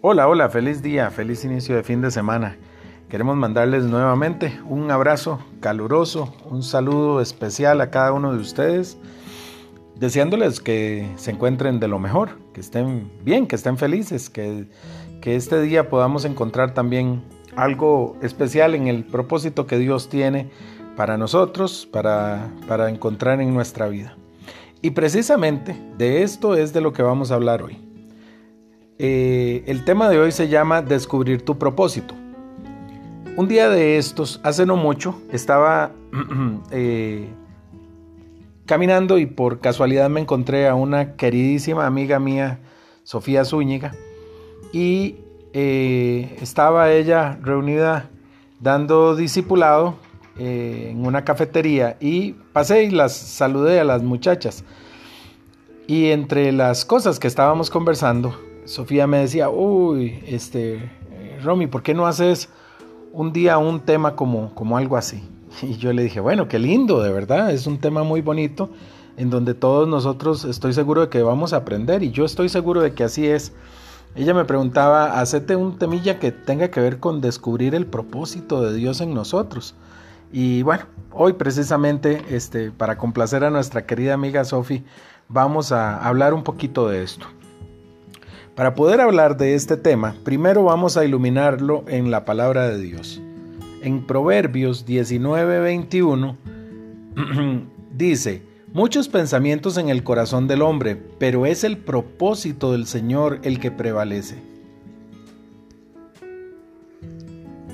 Hola, hola, feliz día, feliz inicio de fin de semana. Queremos mandarles nuevamente un abrazo caluroso, un saludo especial a cada uno de ustedes, deseándoles que se encuentren de lo mejor, que estén bien, que estén felices, que, que este día podamos encontrar también algo especial en el propósito que Dios tiene para nosotros, para, para encontrar en nuestra vida. Y precisamente de esto es de lo que vamos a hablar hoy. Eh, el tema de hoy se llama Descubrir tu propósito. Un día de estos, hace no mucho, estaba eh, caminando y por casualidad me encontré a una queridísima amiga mía, Sofía Zúñiga, y eh, estaba ella reunida dando discipulado en una cafetería y pasé y las saludé a las muchachas. Y entre las cosas que estábamos conversando, Sofía me decía, uy, este, Romy, ¿por qué no haces un día un tema como, como algo así? Y yo le dije, bueno, qué lindo, de verdad, es un tema muy bonito en donde todos nosotros estoy seguro de que vamos a aprender y yo estoy seguro de que así es. Ella me preguntaba, hacete un temilla que tenga que ver con descubrir el propósito de Dios en nosotros. Y bueno, hoy precisamente, este, para complacer a nuestra querida amiga Sofi, vamos a hablar un poquito de esto. Para poder hablar de este tema, primero vamos a iluminarlo en la palabra de Dios. En Proverbios 19:21 dice, muchos pensamientos en el corazón del hombre, pero es el propósito del Señor el que prevalece.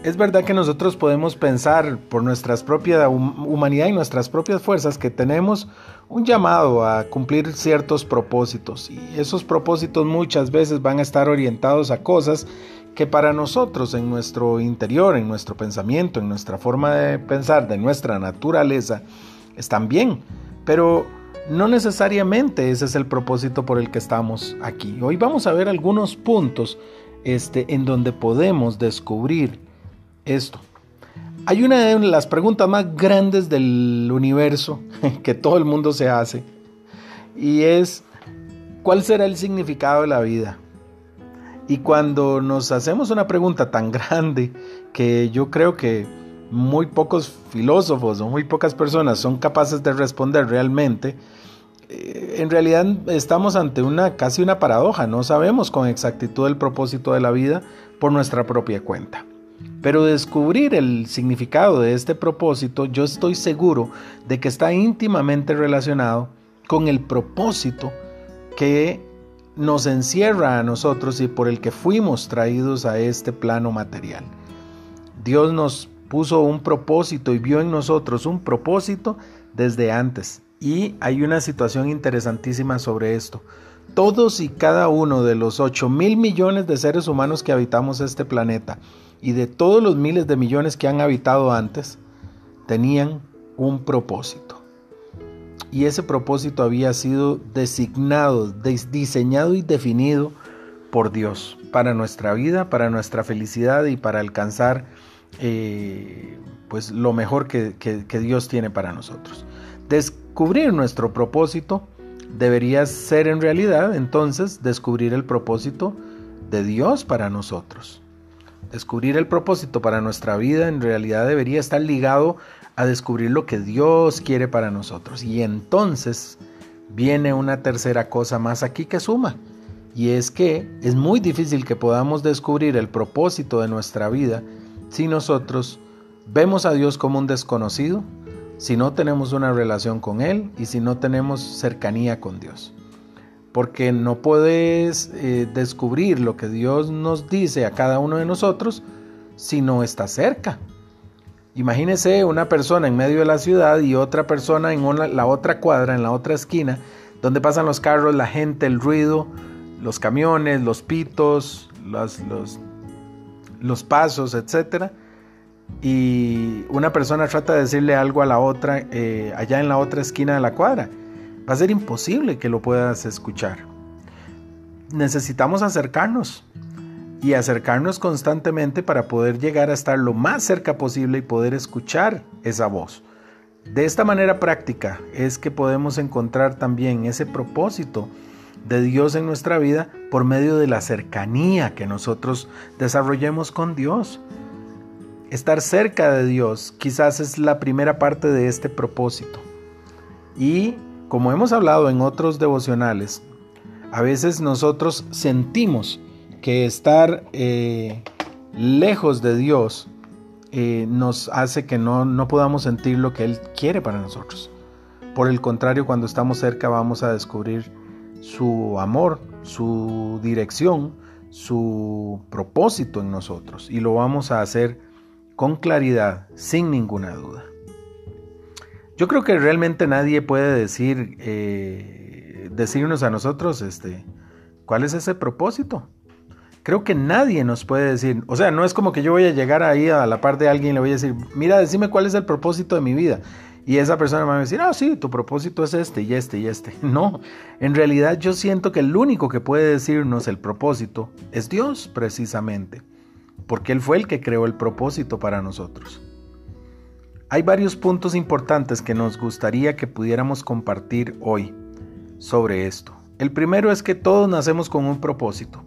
Es verdad que nosotros podemos pensar por nuestra propia humanidad y nuestras propias fuerzas que tenemos un llamado a cumplir ciertos propósitos y esos propósitos muchas veces van a estar orientados a cosas que para nosotros en nuestro interior, en nuestro pensamiento, en nuestra forma de pensar, de nuestra naturaleza, están bien, pero no necesariamente ese es el propósito por el que estamos aquí. Hoy vamos a ver algunos puntos este, en donde podemos descubrir esto. Hay una de las preguntas más grandes del universo que todo el mundo se hace y es ¿cuál será el significado de la vida? Y cuando nos hacemos una pregunta tan grande que yo creo que muy pocos filósofos o muy pocas personas son capaces de responder realmente, eh, en realidad estamos ante una casi una paradoja, no sabemos con exactitud el propósito de la vida por nuestra propia cuenta. Pero descubrir el significado de este propósito, yo estoy seguro de que está íntimamente relacionado con el propósito que nos encierra a nosotros y por el que fuimos traídos a este plano material. Dios nos puso un propósito y vio en nosotros un propósito desde antes. Y hay una situación interesantísima sobre esto. Todos y cada uno de los 8 mil millones de seres humanos que habitamos este planeta y de todos los miles de millones que han habitado antes, tenían un propósito. Y ese propósito había sido designado, diseñado y definido por Dios para nuestra vida, para nuestra felicidad y para alcanzar eh, pues lo mejor que, que Dios tiene para nosotros. Descubrir nuestro propósito debería ser en realidad entonces descubrir el propósito de Dios para nosotros. Descubrir el propósito para nuestra vida en realidad debería estar ligado a descubrir lo que Dios quiere para nosotros. Y entonces viene una tercera cosa más aquí que suma. Y es que es muy difícil que podamos descubrir el propósito de nuestra vida si nosotros vemos a Dios como un desconocido, si no tenemos una relación con Él y si no tenemos cercanía con Dios porque no puedes eh, descubrir lo que Dios nos dice a cada uno de nosotros si no está cerca. Imagínese una persona en medio de la ciudad y otra persona en la otra cuadra, en la otra esquina, donde pasan los carros, la gente, el ruido, los camiones, los pitos, los, los, pasos, etc. Y una persona trata de decirle algo a la otra eh, allá en la otra esquina de la cuadra Va a ser imposible que lo puedas escuchar. Necesitamos acercarnos y acercarnos constantemente para poder llegar a estar lo más cerca posible y poder escuchar esa voz. De esta manera práctica es que podemos encontrar también ese propósito de Dios en nuestra vida por medio de la cercanía que nosotros desarrollemos con Dios. Estar cerca de Dios quizás es la primera parte de este propósito. Y como hemos hablado en otros devocionales, a veces nosotros sentimos que estar eh, lejos de Dios eh, nos hace que no, no podamos sentir lo que Él quiere para nosotros. Por el contrario, cuando estamos cerca vamos a descubrir su amor, su dirección, su propósito en nosotros y lo vamos a hacer con claridad, sin ninguna duda. Yo creo que realmente nadie puede decir, eh, decirnos a nosotros, este, ¿cuál es ese propósito? Creo que nadie nos puede decir, o sea, no es como que yo voy a llegar ahí a la par de alguien y le voy a decir, mira, decime cuál es el propósito de mi vida. Y esa persona va a decir, ah, sí, tu propósito es este y este y este. No, en realidad yo siento que el único que puede decirnos el propósito es Dios, precisamente, porque Él fue el que creó el propósito para nosotros. Hay varios puntos importantes que nos gustaría que pudiéramos compartir hoy sobre esto. El primero es que todos nacemos con un propósito.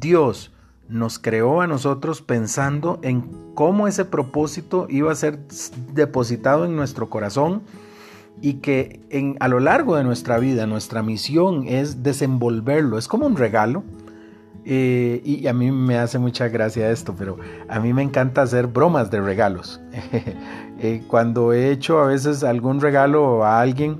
Dios nos creó a nosotros pensando en cómo ese propósito iba a ser depositado en nuestro corazón y que a lo largo de nuestra vida nuestra misión es desenvolverlo. Es como un regalo. Eh, y a mí me hace mucha gracia esto, pero a mí me encanta hacer bromas de regalos. Eh, cuando he hecho a veces algún regalo a alguien,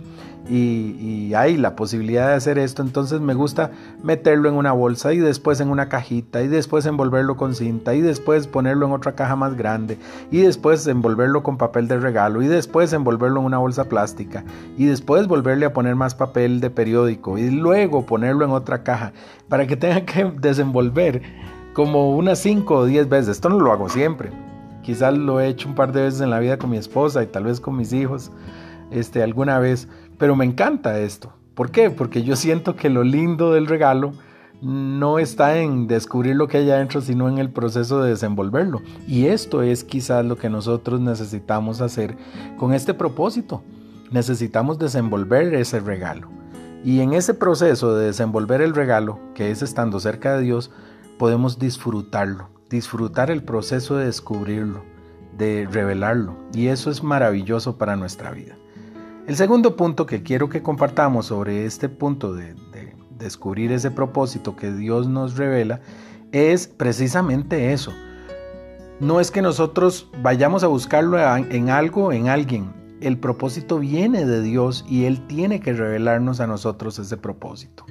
y, hay la posibilidad de hacer esto, entonces me gusta meterlo en una bolsa y después en una cajita y después envolverlo con cinta y después ponerlo en otra caja más grande y después envolverlo con papel de regalo y después envolverlo en una bolsa plástica y después volverle a poner más papel de periódico y luego ponerlo en otra caja para que tenga que desenvolver como unas 5 o 10 veces. Esto no lo hago siempre. Quizás lo he hecho un par de veces en la vida con mi esposa y tal vez con mis hijos este, alguna vez pero me encanta esto. ¿Por qué? Porque yo siento que lo lindo del regalo no está en descubrir lo que hay adentro, sino en el proceso de desenvolverlo. Y esto es quizás lo que nosotros necesitamos hacer con este propósito. Necesitamos desenvolver ese regalo. Y en ese proceso de desenvolver el regalo, que es estando cerca de Dios, podemos disfrutarlo, disfrutar el proceso de descubrirlo, de revelarlo. Y eso es maravilloso para nuestra vida. El segundo punto que quiero que compartamos sobre este punto de, descubrir ese propósito que Dios nos revela es precisamente eso. No es que nosotros vayamos a buscarlo en algo, en alguien. El propósito viene de Dios y Él tiene que revelarnos a nosotros ese propósito.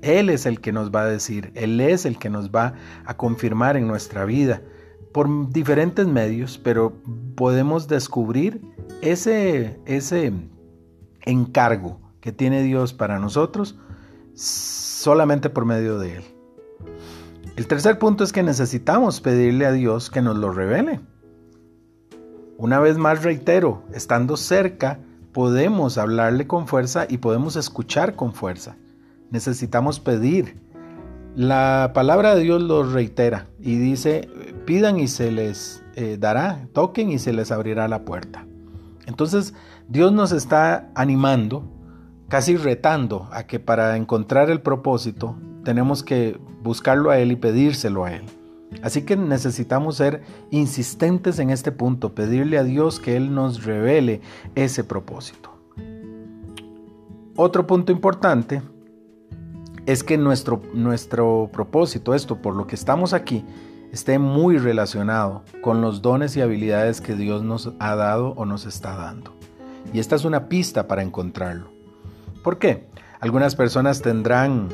Él es el que nos va a decir, Él es el que nos va a confirmar en nuestra vida por diferentes medios, pero podemos descubrir ese, encargo que tiene Dios para nosotros solamente por medio de Él. El tercer punto es que necesitamos pedirle a Dios que nos lo revele. Una vez más reitero, estando cerca, podemos hablarle con fuerza y podemos escuchar con fuerza. Necesitamos pedir. La palabra de Dios lo reitera y dice, pidan y se les eh, dará, toquen y se les abrirá la puerta. Entonces Dios nos está animando, casi retando a que para encontrar el propósito tenemos que buscarlo a Él y pedírselo a Él. Así que necesitamos ser insistentes en este punto, pedirle a Dios que Él nos revele ese propósito. Otro punto importante es que nuestro, nuestro propósito, esto por lo que estamos aquí, esté muy relacionado con los dones y habilidades que Dios nos ha dado o nos está dando. Y esta es una pista para encontrarlo. ¿Por qué? Algunas personas tendrán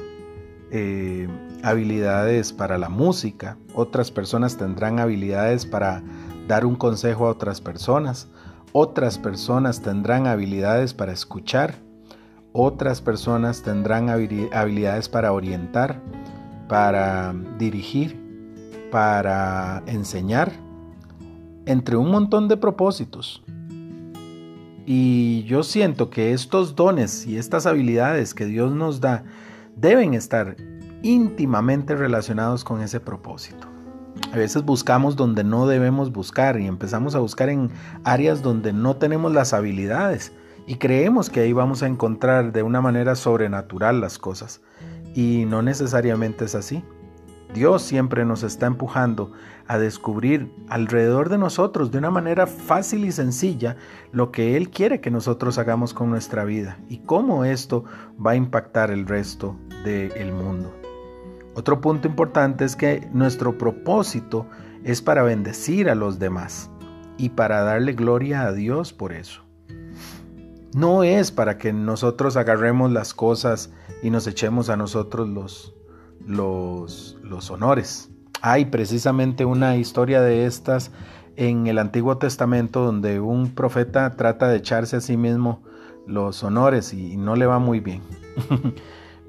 eh, habilidades para la música, otras personas tendrán habilidades para dar un consejo a otras personas, otras personas tendrán habilidades para escuchar, otras personas tendrán habilidades para orientar, para dirigir, para enseñar, entre un montón de propósitos. Y yo siento que estos dones y estas habilidades que Dios nos da deben estar íntimamente relacionados con ese propósito. A veces buscamos donde no debemos buscar y empezamos a buscar en áreas donde no tenemos las habilidades. y creemos que ahí vamos a encontrar de una manera sobrenatural las cosas. Y no necesariamente es así. Dios siempre nos está empujando a descubrir alrededor de nosotros de una manera fácil y sencilla lo que Él quiere que nosotros hagamos con nuestra vida y cómo esto va a impactar el resto del mundo. Otro punto importante es que nuestro propósito es para bendecir a los demás y para darle gloria a Dios por eso. No es para que nosotros agarremos las cosas y nos echemos a nosotros los, los, honores. Hay precisamente una historia de estas en el Antiguo Testamento donde un profeta trata de echarse a sí mismo los honores y no le va muy bien.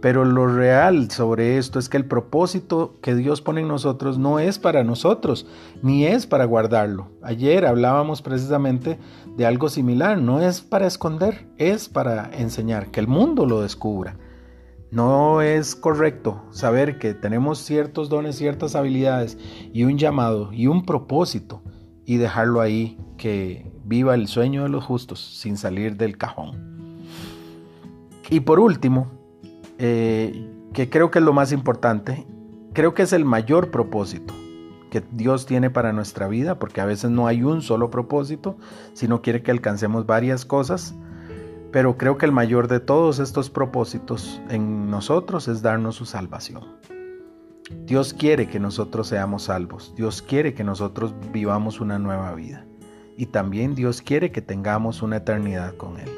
Pero lo real sobre esto es que el propósito que Dios pone en nosotros no es para nosotros, ni es para guardarlo. Ayer hablábamos precisamente de algo similar, no es para esconder, es para enseñar, que el mundo lo descubra. No es correcto saber que tenemos ciertos dones, ciertas habilidades y un llamado y un propósito y dejarlo ahí que viva el sueño de los justos sin salir del cajón. Y por último, eh, que creo que es lo más importante, creo que es el mayor propósito que Dios tiene para nuestra vida, porque a veces no hay un solo propósito, sino quiere que alcancemos varias cosas, pero creo que el mayor de todos estos propósitos en nosotros es darnos su salvación. Dios quiere que nosotros seamos salvos, Dios quiere que nosotros vivamos una nueva vida y también Dios quiere que tengamos una eternidad con Él.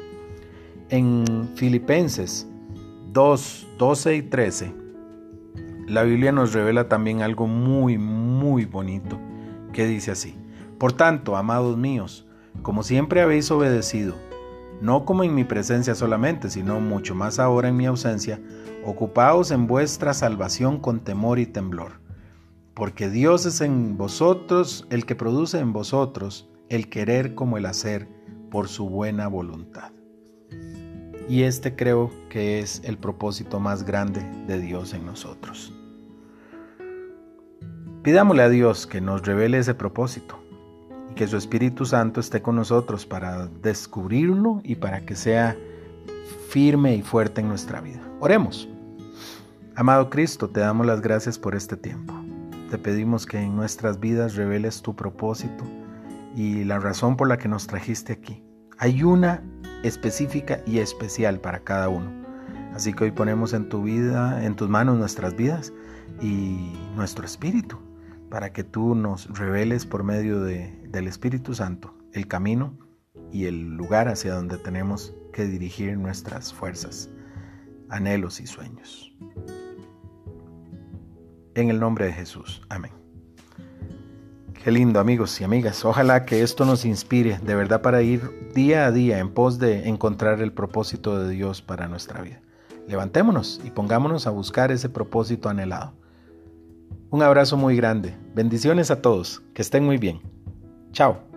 En Filipenses 2, 12 y 13, la Biblia nos revela también algo muy, muy bonito, que dice así, Por tanto, amados míos, como siempre habéis obedecido, no como en mi presencia solamente, sino mucho más ahora en mi ausencia, ocupaos en vuestra salvación con temor y temblor, porque Dios es en vosotros el que produce en vosotros el querer como el hacer por su buena voluntad. Y este creo que es el propósito más grande de Dios en nosotros. Pidámosle a Dios que nos revele ese propósito que su Espíritu Santo esté con nosotros para descubrirlo y para que sea firme y fuerte en nuestra vida. Oremos. Amado Cristo, te damos las gracias por este tiempo. Te pedimos que en nuestras vidas reveles tu propósito y la razón por la que nos trajiste aquí. Hay una específica y especial para cada uno. Así que hoy ponemos en tu vida, en tus manos nuestras vidas y nuestro espíritu, para que tú nos reveles por medio del Espíritu Santo el camino y el lugar hacia donde tenemos que dirigir nuestras fuerzas, anhelos y sueños. En el nombre de Jesús. Amén. Qué lindo amigos y amigas. Ojalá que esto nos inspire de verdad para ir día a día en pos de encontrar el propósito de Dios para nuestra vida. Levantémonos y pongámonos a buscar ese propósito anhelado. Un abrazo muy grande. Bendiciones a todos. Que estén muy bien. Tchau!